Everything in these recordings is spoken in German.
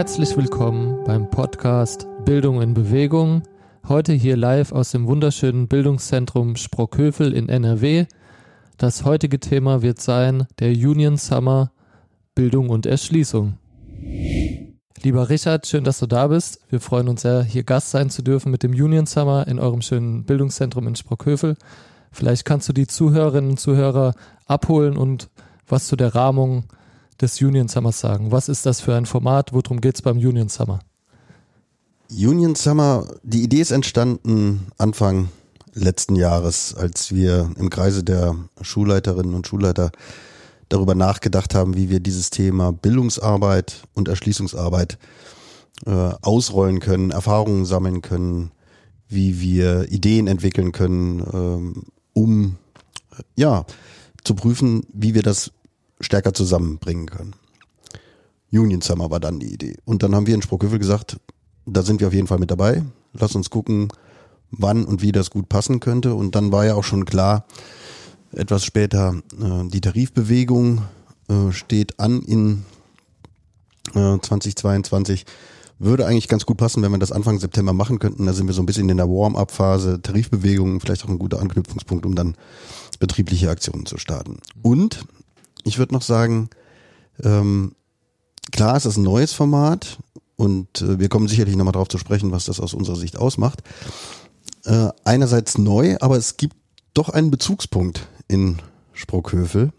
Herzlich willkommen beim Podcast Bildung in Bewegung. Heute hier live aus dem wunderschönen Bildungszentrum Sprockhövel in NRW. Das heutige Thema wird sein der Union Summer Bildung und Erschließung. Lieber Richard, schön, dass du da bist. Wir freuen uns sehr, hier Gast sein zu dürfen mit dem Union Summer in eurem schönen Bildungszentrum in Sprockhövel. Vielleicht kannst du die Zuhörerinnen und Zuhörer abholen und was zu der Rahmung des Union Summers sagen. Was ist das für ein Format? Worum geht es beim Union Summer? Union Summer, die Idee ist entstanden Anfang letzten Jahres, als wir im Kreise der Schulleiterinnen und Schulleiter darüber nachgedacht haben, wie wir dieses Thema Bildungsarbeit und Erschließungsarbeit äh, ausrollen können, Erfahrungen sammeln können, wie wir Ideen entwickeln können, ähm, um ja zu prüfen, wie wir das stärker zusammenbringen können. Union Summer war dann die Idee. Und dann haben wir in Spruchhövel gesagt, da sind wir auf jeden Fall mit dabei. Lass uns gucken, wann und wie das gut passen könnte. Und dann war ja auch schon klar, etwas später, äh, die Tarifbewegung äh, steht an in äh, 2022. Würde eigentlich ganz gut passen, wenn wir das Anfang September machen könnten. Da sind wir so ein bisschen in der Warm-up-Phase, Tarifbewegung, vielleicht auch ein guter Anknüpfungspunkt, um dann betriebliche Aktionen zu starten. Und ich würde noch sagen, ähm, klar ist das ein neues Format und äh, wir kommen sicherlich nochmal darauf zu sprechen, was das aus unserer Sicht ausmacht. Äh, einerseits neu, aber es gibt doch einen Bezugspunkt in Sprockhövel.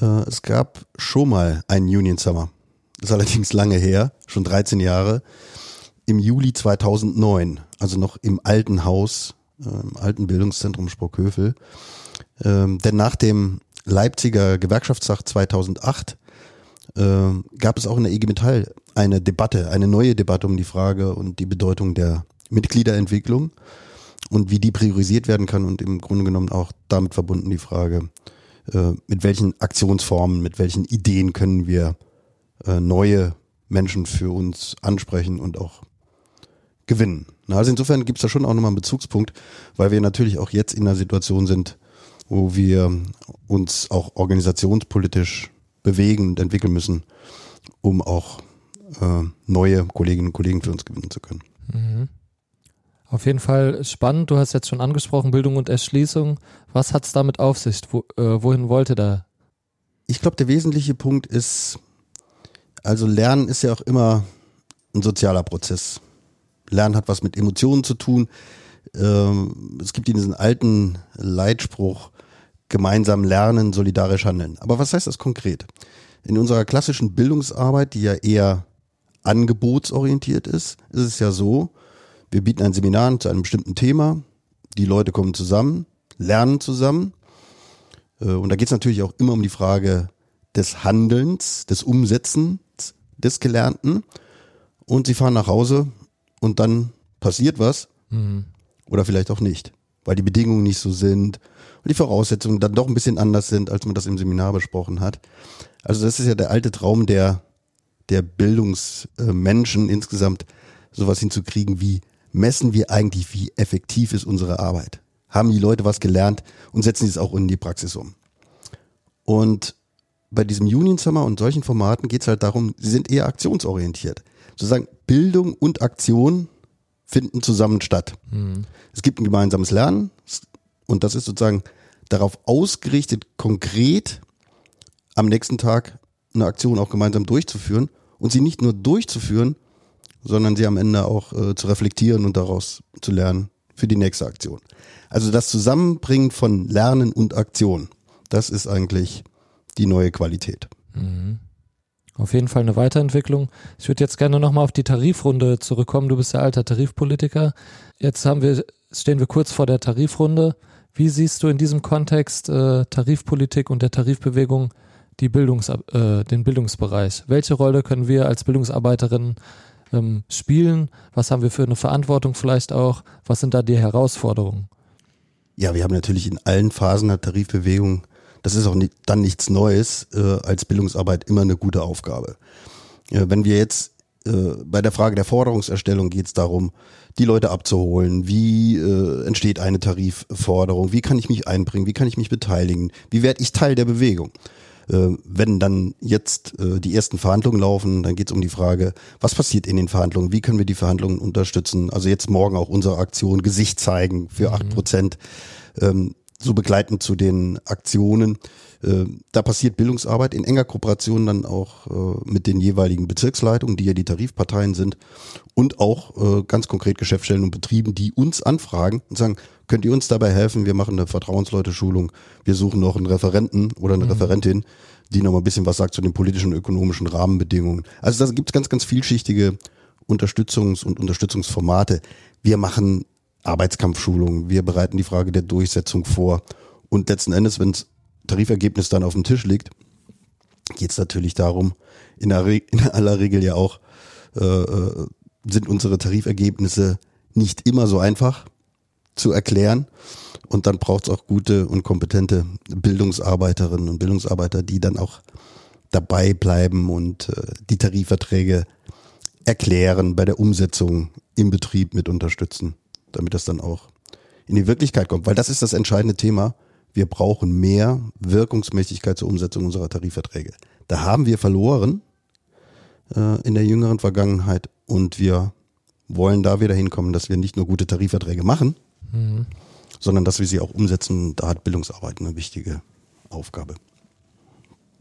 Äh, es gab schon mal einen Union Summer. Das ist allerdings lange her, schon 13 Jahre. Im Juli 2009, also noch im alten Haus, äh, im alten Bildungszentrum Sprockhövel. Ähm, denn nach dem Leipziger Gewerkschaftstag 2008 äh, gab es auch in der IG Metall eine Debatte, eine neue Debatte um die Frage und die Bedeutung der Mitgliederentwicklung und wie die priorisiert werden kann und im Grunde genommen auch damit verbunden die Frage, äh, mit welchen Aktionsformen, mit welchen Ideen können wir äh, neue Menschen für uns ansprechen und auch gewinnen. Also insofern gibt es da schon auch nochmal einen Bezugspunkt, weil wir natürlich auch jetzt in einer Situation sind, wo wir uns auch organisationspolitisch bewegen und entwickeln müssen, um auch äh, neue Kolleginnen und Kollegen für uns gewinnen zu können. Mhm. Auf jeden Fall spannend. Du hast jetzt schon angesprochen, Bildung und Erschließung. Was hat es damit auf sich? Wo, äh, wohin wollte da? Ich glaube, der wesentliche Punkt ist, also Lernen ist ja auch immer ein sozialer Prozess. Lernen hat was mit Emotionen zu tun. Ähm, es gibt diesen alten Leitspruch, gemeinsam lernen, solidarisch handeln. Aber was heißt das konkret? In unserer klassischen Bildungsarbeit, die ja eher angebotsorientiert ist, ist es ja so, wir bieten ein Seminar zu einem bestimmten Thema, die Leute kommen zusammen, lernen zusammen. Äh, und da geht es natürlich auch immer um die Frage des Handelns, des Umsetzens des Gelernten. Und sie fahren nach Hause und dann passiert was. Mhm. Oder vielleicht auch nicht, weil die Bedingungen nicht so sind die Voraussetzungen dann doch ein bisschen anders sind, als man das im Seminar besprochen hat. Also das ist ja der alte Traum der, der Bildungsmenschen insgesamt, sowas hinzukriegen wie, messen wir eigentlich, wie effektiv ist unsere Arbeit? Haben die Leute was gelernt und setzen sie es auch in die Praxis um? Und bei diesem Union Summer und solchen Formaten geht es halt darum, sie sind eher aktionsorientiert. Sozusagen Bildung und Aktion finden zusammen statt. Mhm. Es gibt ein gemeinsames Lernen und das ist sozusagen darauf ausgerichtet, konkret am nächsten Tag eine Aktion auch gemeinsam durchzuführen und sie nicht nur durchzuführen, sondern sie am Ende auch äh, zu reflektieren und daraus zu lernen für die nächste Aktion. Also das Zusammenbringen von Lernen und Aktion, das ist eigentlich die neue Qualität. Mhm. Auf jeden Fall eine Weiterentwicklung. Ich würde jetzt gerne nochmal auf die Tarifrunde zurückkommen. Du bist ja alter Tarifpolitiker. Jetzt haben wir, stehen wir kurz vor der Tarifrunde. Wie siehst du in diesem Kontext äh, Tarifpolitik und der Tarifbewegung die Bildungs, äh, den Bildungsbereich? Welche Rolle können wir als Bildungsarbeiterinnen ähm, spielen? Was haben wir für eine Verantwortung vielleicht auch? Was sind da die Herausforderungen? Ja, wir haben natürlich in allen Phasen der Tarifbewegung, das ist auch nicht, dann nichts Neues, äh, als Bildungsarbeit immer eine gute Aufgabe. Äh, wenn wir jetzt äh, bei der Frage der Forderungserstellung geht es darum, die Leute abzuholen. Wie äh, entsteht eine Tarifforderung? Wie kann ich mich einbringen? Wie kann ich mich beteiligen? Wie werde ich Teil der Bewegung? Äh, wenn dann jetzt äh, die ersten Verhandlungen laufen, dann geht es um die Frage, was passiert in den Verhandlungen, wie können wir die Verhandlungen unterstützen. Also jetzt morgen auch unsere Aktion Gesicht zeigen für acht mhm. Prozent. Ähm, so begleitend zu den Aktionen. Äh, da passiert Bildungsarbeit in enger Kooperation dann auch äh, mit den jeweiligen Bezirksleitungen, die ja die Tarifparteien sind und auch äh, ganz konkret Geschäftsstellen und Betrieben, die uns anfragen und sagen, könnt ihr uns dabei helfen? Wir machen eine Vertrauensleute-Schulung, wir suchen noch einen Referenten oder eine mhm. Referentin, die noch mal ein bisschen was sagt zu den politischen und ökonomischen Rahmenbedingungen. Also da gibt es ganz, ganz vielschichtige Unterstützungs- und Unterstützungsformate. Wir machen Arbeitskampfschulungen, wir bereiten die Frage der Durchsetzung vor. Und letzten Endes, wenn das Tarifergebnis dann auf dem Tisch liegt, geht es natürlich darum, in, aller Regel ja auch, äh, äh, sind unsere Tarifergebnisse nicht immer so einfach zu erklären. Und dann braucht es auch gute und kompetente Bildungsarbeiterinnen und Bildungsarbeiter, die dann auch dabei bleiben und äh, die Tarifverträge erklären, bei der Umsetzung im Betrieb mit unterstützen, damit das dann auch in die Wirklichkeit kommt. Weil das ist das entscheidende Thema. Wir brauchen mehr Wirkungsmächtigkeit zur Umsetzung unserer Tarifverträge. Da haben wir verloren äh, in der jüngeren Vergangenheit und wir wollen da wieder hinkommen, dass wir nicht nur gute Tarifverträge machen, mhm. sondern dass wir sie auch umsetzen. Da hat Bildungsarbeit eine wichtige Aufgabe.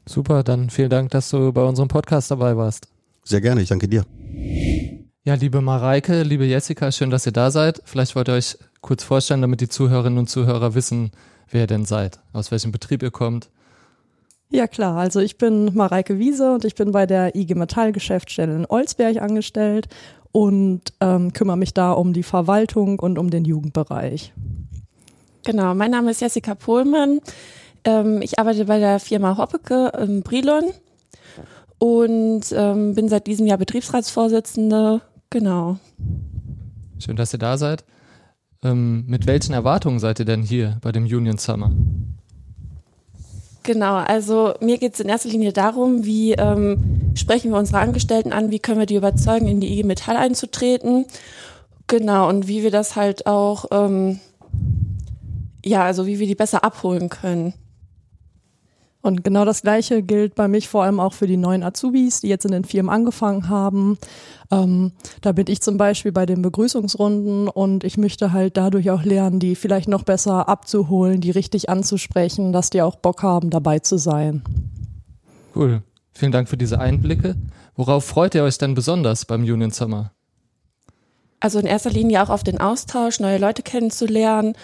Super, dann vielen Dank, dass du bei unserem Podcast dabei warst. Sehr gerne, ich danke dir. Ja, liebe Mareike, liebe Jessica, schön, dass ihr da seid. Vielleicht wollt ihr euch kurz vorstellen, damit die Zuhörerinnen und Zuhörer wissen, wer ihr denn seid, aus welchem Betrieb ihr kommt. Ja klar, also ich bin Mareike Wiese und ich bin bei der IG Metall Geschäftsstelle in Olsberg angestellt und ähm, kümmere mich da um die Verwaltung und um den Jugendbereich. Genau, mein Name ist Jessica Pohlmann. Ähm, ich arbeite bei der Firma Hoppeke in Brilon und ähm, bin seit diesem Jahr Betriebsratsvorsitzende. Genau. Schön, dass ihr da seid. Ähm, mit welchen Erwartungen seid ihr denn hier bei dem Union Summer? Genau, also mir geht es in erster Linie darum, wie ähm, sprechen wir unsere Angestellten an, wie können wir die überzeugen, in die IG Metall einzutreten. Genau, und wie wir das halt auch, ähm, ja, also wie wir die besser abholen können. Und genau das Gleiche gilt bei mich vor allem auch für die neuen Azubis, die jetzt in den Firmen angefangen haben. Ähm, da bin ich zum Beispiel bei den Begrüßungsrunden und ich möchte halt dadurch auch lernen, die vielleicht noch besser abzuholen, die richtig anzusprechen, dass die auch Bock haben, dabei zu sein. Cool. Vielen Dank für diese Einblicke. Worauf freut ihr euch denn besonders beim Union Summer? Also in erster Linie auch auf den Austausch, neue Leute kennenzulernen,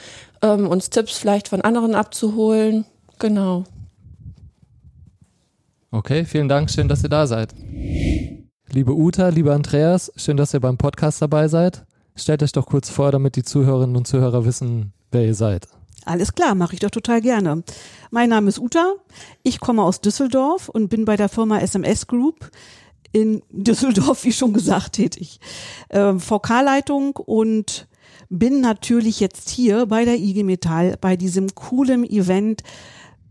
ähm, uns Tipps vielleicht von anderen abzuholen. Genau. Okay, vielen Dank, schön, dass ihr da seid. Liebe Uta, lieber Andreas, schön, dass ihr beim Podcast dabei seid. Stellt euch doch kurz vor, damit die Zuhörerinnen und Zuhörer wissen, wer ihr seid. Alles klar, mache ich doch total gerne. Mein Name ist Uta, ich komme aus Düsseldorf und bin bei der Firma SMS Group in Düsseldorf, wie schon gesagt, tätig. Ähm, VK-Leitung und bin natürlich jetzt hier bei der IG Metall bei diesem coolen Event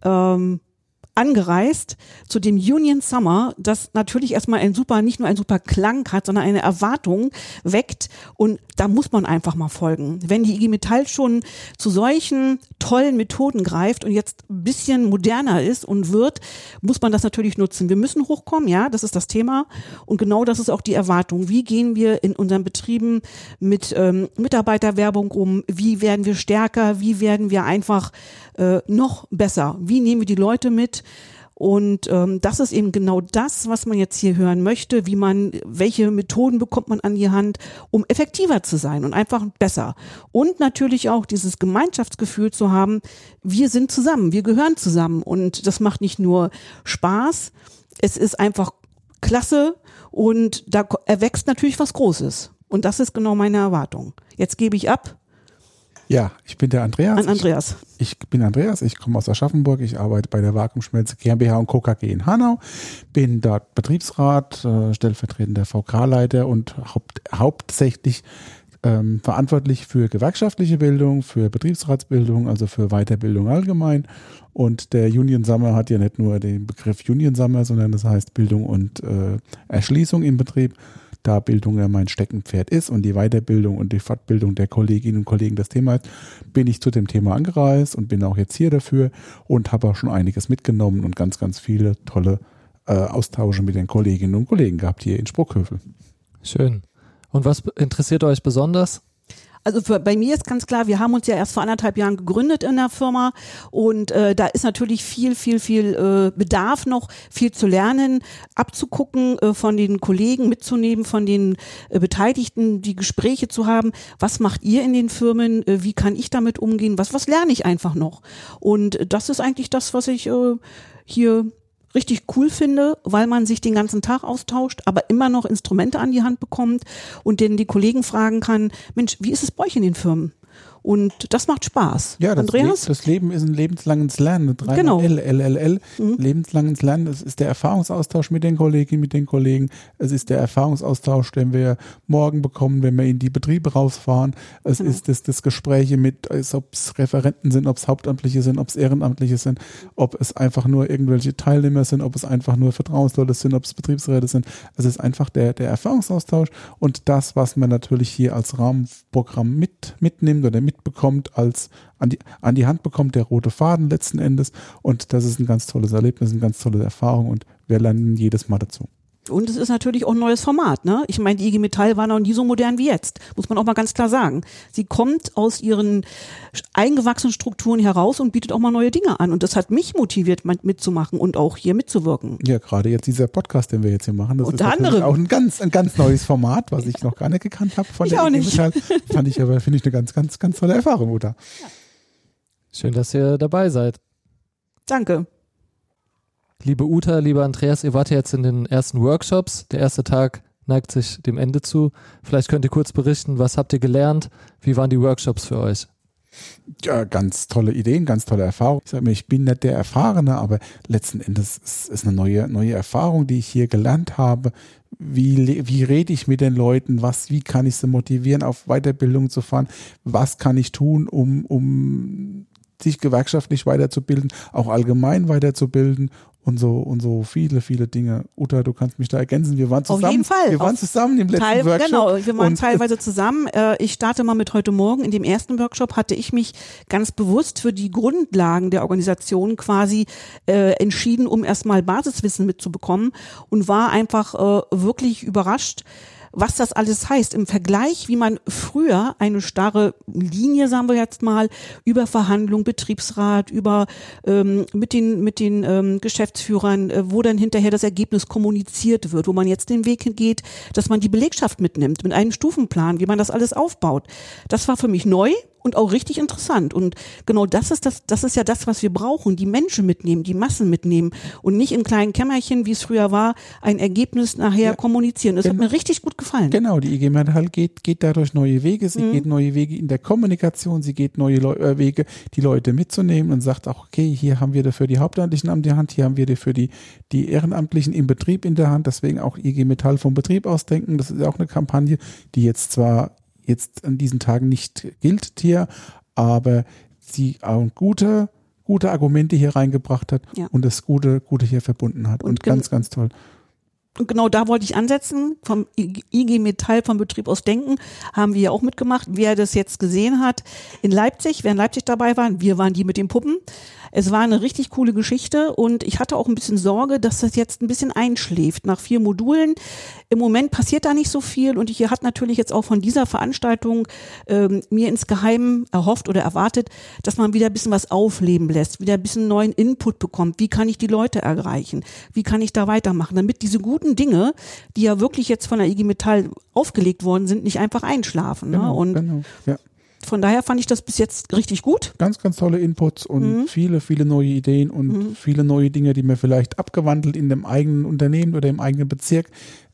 ähm, angereist zu dem Union Summer, das natürlich erstmal ein super, nicht nur ein super Klang hat, sondern eine Erwartung weckt. Und da muss man einfach mal folgen. Wenn die IG Metall schon zu solchen tollen Methoden greift und jetzt ein bisschen moderner ist und wird, muss man das natürlich nutzen. Wir müssen hochkommen, ja, das ist das Thema. Und genau das ist auch die Erwartung. Wie gehen wir in unseren Betrieben mit ähm, Mitarbeiterwerbung um? Wie werden wir stärker? Wie werden wir einfach äh, noch besser? Wie nehmen wir die Leute mit? Und ähm, das ist eben genau das, was man jetzt hier hören möchte, wie man, welche Methoden bekommt man an die Hand, um effektiver zu sein und einfach besser. Und natürlich auch dieses Gemeinschaftsgefühl zu haben, wir sind zusammen, wir gehören zusammen. Und das macht nicht nur Spaß, es ist einfach klasse und da erwächst natürlich was Großes. Und das ist genau meine Erwartung. Jetzt gebe ich ab ja, ich bin der Andreas. An Andreas. Ich, ich bin Andreas, ich komme aus Aschaffenburg, ich arbeite bei der Vakuumschmelze GmbH und Co. KG in Hanau, bin dort Betriebsrat, äh, stellvertretender VK-Leiter und haupt, hauptsächlich ähm, verantwortlich für gewerkschaftliche Bildung, für Betriebsratsbildung, also für Weiterbildung allgemein. Und der Union Summer hat ja nicht nur den Begriff Union Summer, sondern das heißt Bildung und äh, Erschließung im Betrieb. Da Bildung ja mein Steckenpferd ist und die Weiterbildung und die Fortbildung der Kolleginnen und Kollegen das Thema ist, bin ich zu dem Thema angereist und bin auch jetzt hier dafür und habe auch schon einiges mitgenommen und ganz, ganz viele tolle äh, Austausche mit den Kolleginnen und Kollegen gehabt hier in Spruckhövel. Schön. Und was interessiert euch besonders? Also für, bei mir ist ganz klar, wir haben uns ja erst vor anderthalb Jahren gegründet in der Firma und äh, da ist natürlich viel, viel, viel äh, Bedarf noch, viel zu lernen, abzugucken äh, von den Kollegen, mitzunehmen, von den äh, Beteiligten, die Gespräche zu haben. Was macht ihr in den Firmen? Äh, wie kann ich damit umgehen? Was, was lerne ich einfach noch? Und das ist eigentlich das, was ich äh, hier richtig cool finde, weil man sich den ganzen Tag austauscht, aber immer noch Instrumente an die Hand bekommt und denen die Kollegen fragen kann, Mensch, wie ist es bei euch in den Firmen? Und das macht Spaß. Ja, das, Andreas? Le das Leben ist ein lebenslanges Lernen. Dreimal Genau. L, L, L, L. Mhm. Lebenslanges Lernen. Es ist der Erfahrungsaustausch mit den Kolleginnen, mit den Kollegen. Es ist der Erfahrungsaustausch, den wir morgen bekommen, wenn wir in die Betriebe rausfahren. Es Genau. ist das, das Gespräche mit, ob es Referenten sind, ob es Hauptamtliche sind, ob es Ehrenamtliche sind, ob es einfach nur irgendwelche Teilnehmer sind, ob es einfach nur Vertrauensleute sind, ob es Betriebsräte sind. Es ist einfach der, der Erfahrungsaustausch und das, was man natürlich hier als Rahmenprogramm mit, mitnimmt oder mitbekommt, als an die, an die Hand bekommt, der rote Faden letzten Endes. Und das ist ein ganz tolles Erlebnis, eine ganz tolle Erfahrung und wir lernen jedes Mal dazu. Und es ist natürlich auch ein neues Format. Ne? Ich meine, die IG Metall war noch nie so modern wie jetzt, muss man auch mal ganz klar sagen. Sie kommt aus ihren eingewachsenen Strukturen heraus und bietet auch mal neue Dinge an. Und das hat mich motiviert, mit- mitzumachen und auch hier mitzuwirken. Ja, gerade jetzt dieser Podcast, den wir jetzt hier machen, das Unter ist anderem. auch ein ganz, ein ganz neues Format, was ich noch gar nicht gekannt habe von Ich der auch IG nicht. Metall. Fand ich aber, finde ich eine ganz, ganz, ganz tolle Erfahrung, Uta. Schön, dass ihr dabei seid. Danke. Liebe Uta, lieber Andreas, ihr wart ja jetzt in den ersten Workshops. Der erste Tag neigt sich dem Ende zu. Vielleicht könnt ihr kurz berichten, was habt ihr gelernt? Wie waren die Workshops für euch? Ja, ganz tolle Ideen, ganz tolle Erfahrung. Ich sage mir, ich bin nicht der Erfahrene, aber letzten Endes ist es eine neue, neue Erfahrung, die ich hier gelernt habe. Wie, wie rede ich mit den Leuten? Was, wie kann ich sie motivieren, auf Weiterbildung zu fahren? Was kann ich tun, um, um sich gewerkschaftlich weiterzubilden, auch allgemein weiterzubilden und so und so viele, viele Dinge. Uta, du kannst mich da ergänzen. Wir waren Auf zusammen. jeden Fall. Wir waren Auf zusammen im letzten Teil, Workshop. genau, wir waren teilweise zusammen. Äh, Ich starte mal mit heute Morgen. In dem ersten Workshop hatte ich mich ganz bewusst für die Grundlagen der Organisation quasi äh, entschieden, um erstmal Basiswissen mitzubekommen und war einfach äh, wirklich überrascht, was das alles heißt im Vergleich, wie man früher eine starre Linie, sagen wir jetzt mal, über Verhandlung, Betriebsrat, über ähm, mit den mit den ähm, Geschäftsführern, äh, wo dann hinterher das Ergebnis kommuniziert wird, wo man jetzt den Weg hingeht, dass man die Belegschaft mitnimmt mit einem Stufenplan, wie man das alles aufbaut. Das war für mich neu und auch richtig interessant. Und genau das ist das, das ist ja das, was wir brauchen. Die Menschen mitnehmen, die Massen mitnehmen und nicht im kleinen Kämmerchen, wie es früher war, ein Ergebnis nachher Ja. kommunizieren. Das hat Genau. mir richtig gut gefallen. Genau, die IG Metall geht, geht dadurch neue Wege. Sie Mhm. geht neue Wege in der Kommunikation. Sie geht neue Leu äh, Wege, die Leute mitzunehmen und sagt auch, okay, hier haben wir dafür die Hauptamtlichen an der Hand, hier haben wir dafür die, die Ehrenamtlichen im Betrieb in der Hand. Deswegen auch IG Metall vom Betrieb aus denken. Das ist ja auch eine Kampagne, die jetzt zwar jetzt an diesen Tagen nicht gilt hier, aber sie auch gute, gute Argumente hier reingebracht hat Ja. und das Gute, Gute hier verbunden hat. Und, Und ganz, ganz toll. Und genau da wollte ich ansetzen. Vom IG Metall, vom Betrieb aus Denken, haben wir ja auch mitgemacht. Wer das jetzt gesehen hat, in Leipzig, wer in Leipzig dabei war, wir waren die mit den Puppen. Es war eine richtig coole Geschichte und ich hatte auch ein bisschen Sorge, dass das jetzt ein bisschen einschläft. Nach vier Modulen, im Moment passiert da nicht so viel und ich hat natürlich jetzt auch von dieser Veranstaltung ähm, mir insgeheim erhofft oder erwartet, dass man wieder ein bisschen was aufleben lässt, wieder ein bisschen neuen Input bekommt. Wie kann ich die Leute erreichen? Wie kann ich da weitermachen? Damit diese guten Dinge, die ja wirklich jetzt von der IG Metall aufgelegt worden sind, nicht einfach einschlafen. Ne? Genau, Und genau. Ja. von daher fand ich das bis jetzt richtig gut. ganz, ganz tolle Inputs und Mhm. viele, viele neue Ideen und viele neue Dinge, die man vielleicht abgewandelt in dem eigenen Unternehmen oder im eigenen Bezirk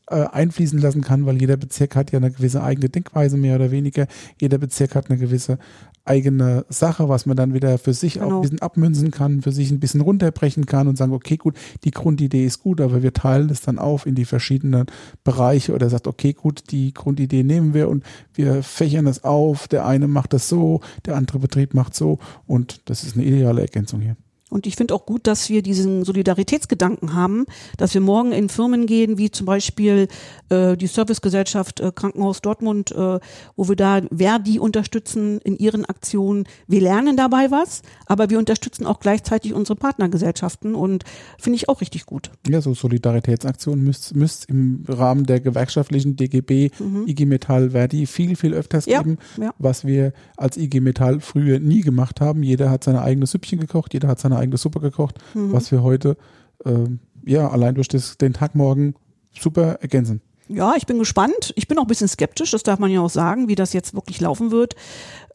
äh, einfließen lassen kann, weil jeder Bezirk hat ja eine gewisse eigene Denkweise mehr oder weniger. Jeder Bezirk hat eine gewisse eigene Sache, was man dann wieder für sich auch Genau. ein bisschen abmünzen kann, für sich ein bisschen runterbrechen kann und sagen, okay, gut, die Grundidee ist gut, aber wir teilen es dann auf in die verschiedenen Bereiche oder sagt, okay, gut, die Grundidee nehmen wir und wir fächern es auf. Der eine macht das so, der andere Betrieb macht so und das ist eine ideale Ergänzung hier. Und ich finde auch gut, dass wir diesen Solidaritätsgedanken haben, dass wir morgen in Firmen gehen, wie zum Beispiel äh, die Servicegesellschaft äh, Krankenhaus Dortmund, äh, wo wir da Verdi unterstützen in ihren Aktionen. Wir lernen dabei was, aber wir unterstützen auch gleichzeitig unsere Partnergesellschaften und finde ich auch richtig gut. Ja, so Solidaritätsaktionen müsste müsst im Rahmen der gewerkschaftlichen DGB, IG Metall, Verdi viel, viel öfters Ja, geben, ja. was wir als IG Metall früher nie gemacht haben. Jeder hat seine eigene Süppchen gekocht, jeder hat seine eigene Suppe gekocht, Mhm. was wir heute ähm, ja allein durch das, den Tag morgen super ergänzen. Ja, ich bin gespannt. Ich bin auch ein bisschen skeptisch, das darf man ja auch sagen, wie das jetzt wirklich laufen wird.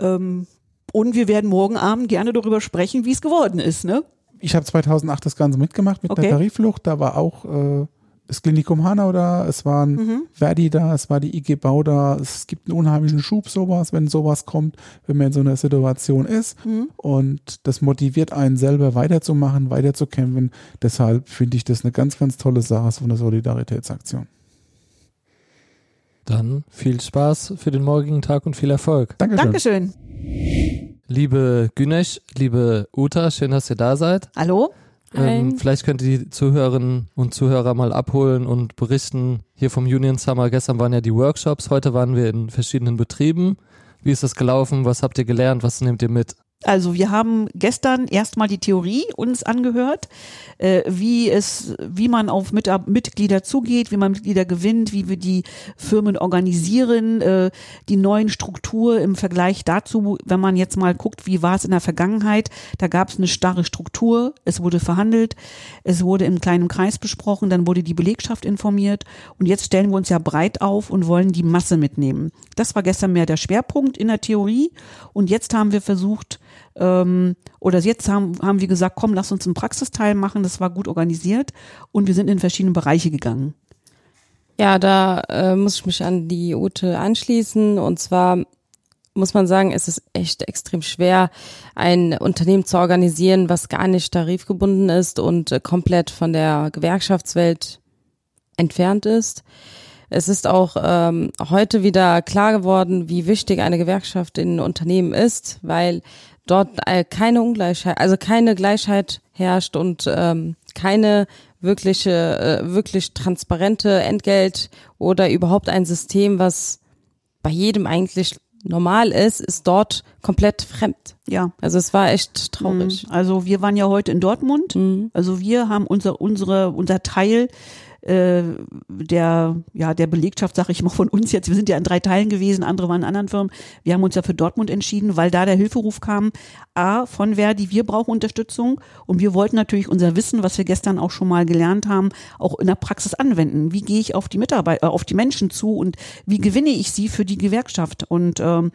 Ähm, und wir werden morgen Abend gerne darüber sprechen, wie es geworden ist, ne? Ich habe 2008 das Ganze mitgemacht mit Okay. der Tarifflucht. Da war auch äh, das Klinikum Hanau da, es waren Mhm. Verdi da, es war die IG Bau da. Es gibt einen unheimlichen Schub sowas, wenn sowas kommt, wenn man in so einer Situation ist. Mhm. Und das motiviert einen selber weiterzumachen, weiterzukämpfen. Deshalb finde ich das eine ganz, ganz tolle Sache, so eine Solidaritätsaktion. Dann viel Spaß für den morgigen Tag und viel Erfolg. Dankeschön. Dankeschön. Liebe Günesh, liebe Uta, schön, dass ihr da seid. Hallo? Ähm, vielleicht könnt ihr die Zuhörerinnen und Zuhörer mal abholen und berichten. Hier vom Union Summer, gestern waren ja die Workshops, heute waren wir in verschiedenen Betrieben. Wie ist das gelaufen? Was habt ihr gelernt? Was nehmt ihr mit? Also wir haben gestern erstmal die Theorie uns angehört, äh, wie es, wie man auf Mitab- Mitglieder zugeht, wie man Mitglieder gewinnt, wie wir die Firmen organisieren, äh, die neuen Struktur im Vergleich dazu, wenn man jetzt mal guckt, wie war es in der Vergangenheit, da gab es eine starre Struktur, es wurde verhandelt, es wurde im kleinen Kreis besprochen, dann wurde die Belegschaft informiert und jetzt stellen wir uns ja breit auf und wollen die Masse mitnehmen. Das war gestern mehr der Schwerpunkt in der Theorie und jetzt haben wir versucht, ähm, oder jetzt haben, haben wir gesagt, komm, lass uns einen Praxisteil machen, das war gut organisiert und wir sind in verschiedene Bereiche gegangen. Ja, da äh, muss ich mich an die Ute anschließen. Und zwar muss man sagen, es ist echt extrem schwer, ein Unternehmen zu organisieren, was gar nicht tarifgebunden ist und äh, komplett von der Gewerkschaftswelt entfernt ist. Es ist auch ähm, heute wieder klar geworden, wie wichtig eine Gewerkschaft in Unternehmen ist, weil dort äh, keine Ungleichheit, also keine Gleichheit herrscht und ähm, keine wirkliche, äh, wirklich transparente Entgelt oder überhaupt ein System, was bei jedem eigentlich normal ist, ist dort komplett fremd. Ja. Also es war echt traurig. Mhm. Also wir waren ja heute in Dortmund. Mhm. Also wir haben unser, unsere, unser Teil äh, der, ja, der Belegschaft, sage ich mal von uns jetzt, wir sind ja in drei Teilen gewesen, andere waren in anderen Firmen. Wir haben uns ja für Dortmund entschieden, weil da der Hilferuf kam, A, von Verdi, wir brauchen Unterstützung und wir wollten natürlich unser Wissen, was wir gestern auch schon mal gelernt haben, auch in der Praxis anwenden. Wie gehe ich auf die Mitarbeiter, äh, auf die Menschen zu und wie gewinne ich sie für die Gewerkschaft? Und ähm,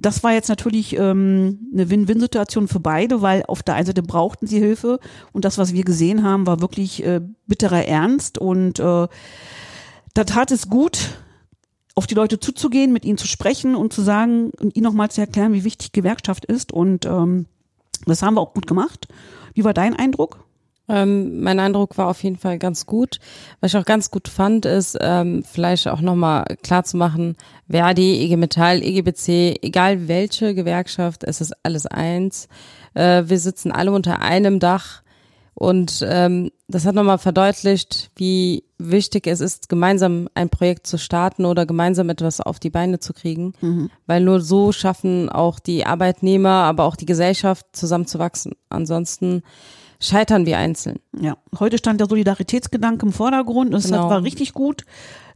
das war jetzt natürlich ähm, eine Win-Win-Situation für beide, weil auf der einen Seite brauchten sie Hilfe und das, was wir gesehen haben, war wirklich äh, bitterer Ernst und äh, da tat es gut, auf die Leute zuzugehen, mit ihnen zu sprechen und zu sagen und ihnen nochmal zu erklären, wie wichtig Gewerkschaft ist und ähm, das haben wir auch gut gemacht. Wie war dein Eindruck? Ähm, mein Eindruck war auf jeden Fall ganz gut. Was ich auch ganz gut fand, ist ähm, vielleicht auch nochmal klar zu machen, Verdi, IG Metall, EGBC, egal welche Gewerkschaft, es ist alles eins. Äh, wir sitzen alle unter einem Dach und ähm, das hat nochmal verdeutlicht, wie wichtig es ist, gemeinsam ein Projekt zu starten oder gemeinsam etwas auf die Beine zu kriegen, weil nur so schaffen auch die Arbeitnehmer, aber auch die Gesellschaft zusammenzuwachsen. Ansonsten scheitern wir einzeln. Ja, heute stand der Solidaritätsgedanke im Vordergrund und das Genau. war richtig gut.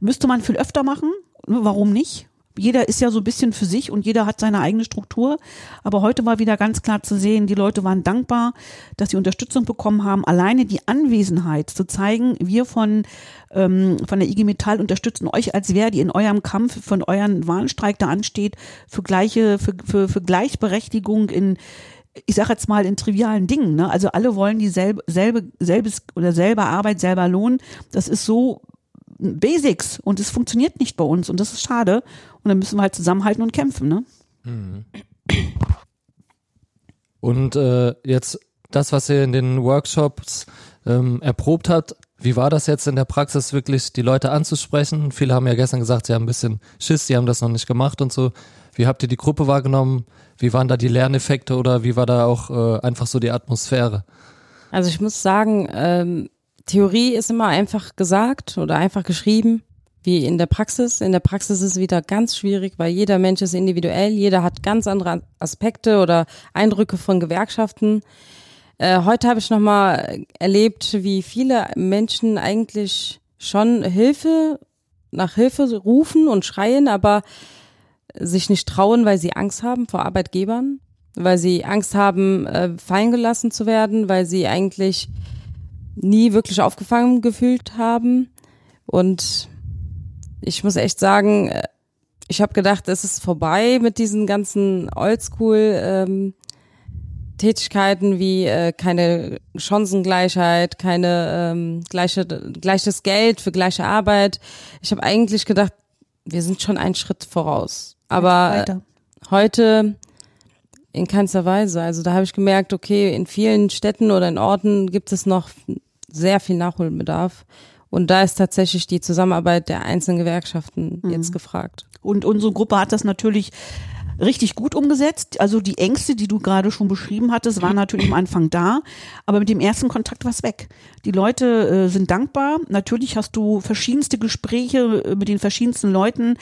Müsste man viel öfter machen. Warum nicht? Jeder ist ja so ein bisschen für sich und jeder hat seine eigene Struktur. Aber heute war wieder ganz klar zu sehen, die Leute waren dankbar, dass sie Unterstützung bekommen haben. Alleine die Anwesenheit zu zeigen, wir von, ähm, von der IG Metall unterstützen euch als Verdi in eurem Kampf von euren Warnstreik, der ansteht, für gleiche, für, für, für Gleichberechtigung in, ich sag jetzt mal in trivialen Dingen, ne? Also alle wollen dieselbe, selbe, selbes oder selber Arbeit, selber Lohn. Das ist so Basics und es funktioniert nicht bei uns und das ist schade. Und dann müssen wir halt zusammenhalten und kämpfen, ne? Und äh, jetzt das, was ihr in den Workshops ähm, erprobt habt, Wie war das jetzt in der Praxis wirklich, die Leute anzusprechen? Viele haben ja gestern gesagt, sie haben ein bisschen Schiss, sie haben das noch nicht gemacht und so. Wie habt ihr die Gruppe wahrgenommen? Wie waren da die Lerneffekte oder wie war da auch äh, einfach so die Atmosphäre? Also ich muss sagen, ähm, Theorie ist immer einfach gesagt oder einfach geschrieben, wie in der Praxis. In der Praxis ist es wieder ganz schwierig, weil jeder Mensch ist individuell, jeder hat ganz andere Aspekte oder Eindrücke von Gewerkschaften. Äh, heute habe ich nochmal erlebt, wie viele Menschen eigentlich schon Hilfe, nach Hilfe rufen und schreien, aber sich nicht trauen, weil sie Angst haben vor Arbeitgebern, weil sie Angst haben, äh, fallen gelassen zu werden, weil sie eigentlich nie wirklich aufgefangen gefühlt haben. Und ich muss echt sagen, äh, ich habe gedacht, es ist vorbei mit diesen ganzen Oldschool ähm, Tätigkeiten wie äh, keine Chancengleichheit, keine ähm, gleiche, gleiches Geld für gleiche Arbeit. Ich habe eigentlich gedacht, wir sind schon einen Schritt voraus. Aber heute in keinster Weise. Also da habe ich gemerkt, okay, in vielen Städten oder in Orten gibt es noch sehr viel Nachholbedarf. Und da ist tatsächlich die Zusammenarbeit der einzelnen Gewerkschaften mhm. jetzt gefragt. Und unsere Gruppe hat das natürlich richtig gut umgesetzt. Also die Ängste, die du gerade schon beschrieben hattest, waren natürlich am Anfang da, aber mit dem ersten Kontakt war es weg. Die Leute äh, sind dankbar. Natürlich hast du verschiedenste Gespräche äh, mit den verschiedensten Leuten,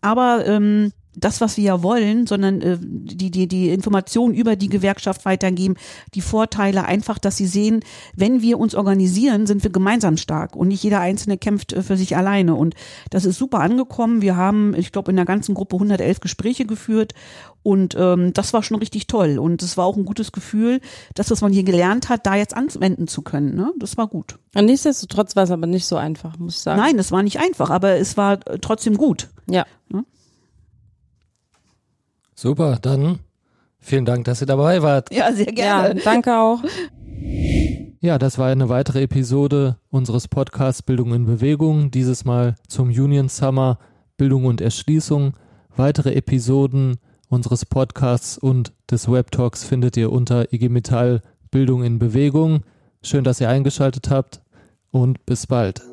aber ähm, das, was wir ja wollen, sondern äh, die, die, die Informationen über die Gewerkschaft weitergeben, die Vorteile einfach, dass sie sehen, wenn wir uns organisieren, sind wir gemeinsam stark und nicht jeder Einzelne kämpft äh, für sich alleine. Und das ist super angekommen. Wir haben, ich glaube, in der ganzen Gruppe 111 Gespräche geführt und ähm, das war schon richtig toll. Und es war auch ein gutes Gefühl, das, was man hier gelernt hat, da jetzt anwenden zu können. Ne? Das war gut. Und nichtsdestotrotz war es aber nicht so einfach, muss ich sagen. Nein, es war nicht einfach, aber es war äh, trotzdem gut. Ja. ja? Super, dann vielen Dank, dass ihr dabei wart. Ja, sehr gerne. Ja, danke auch. Ja, das war eine weitere Episode unseres Podcasts Bildung in Bewegung, dieses Mal zum Union Summer Bildung und Erschließung. Weitere Episoden unseres Podcasts und des Web Talks findet ihr unter IG Metall Bildung in Bewegung. Schön, dass ihr eingeschaltet habt und bis bald.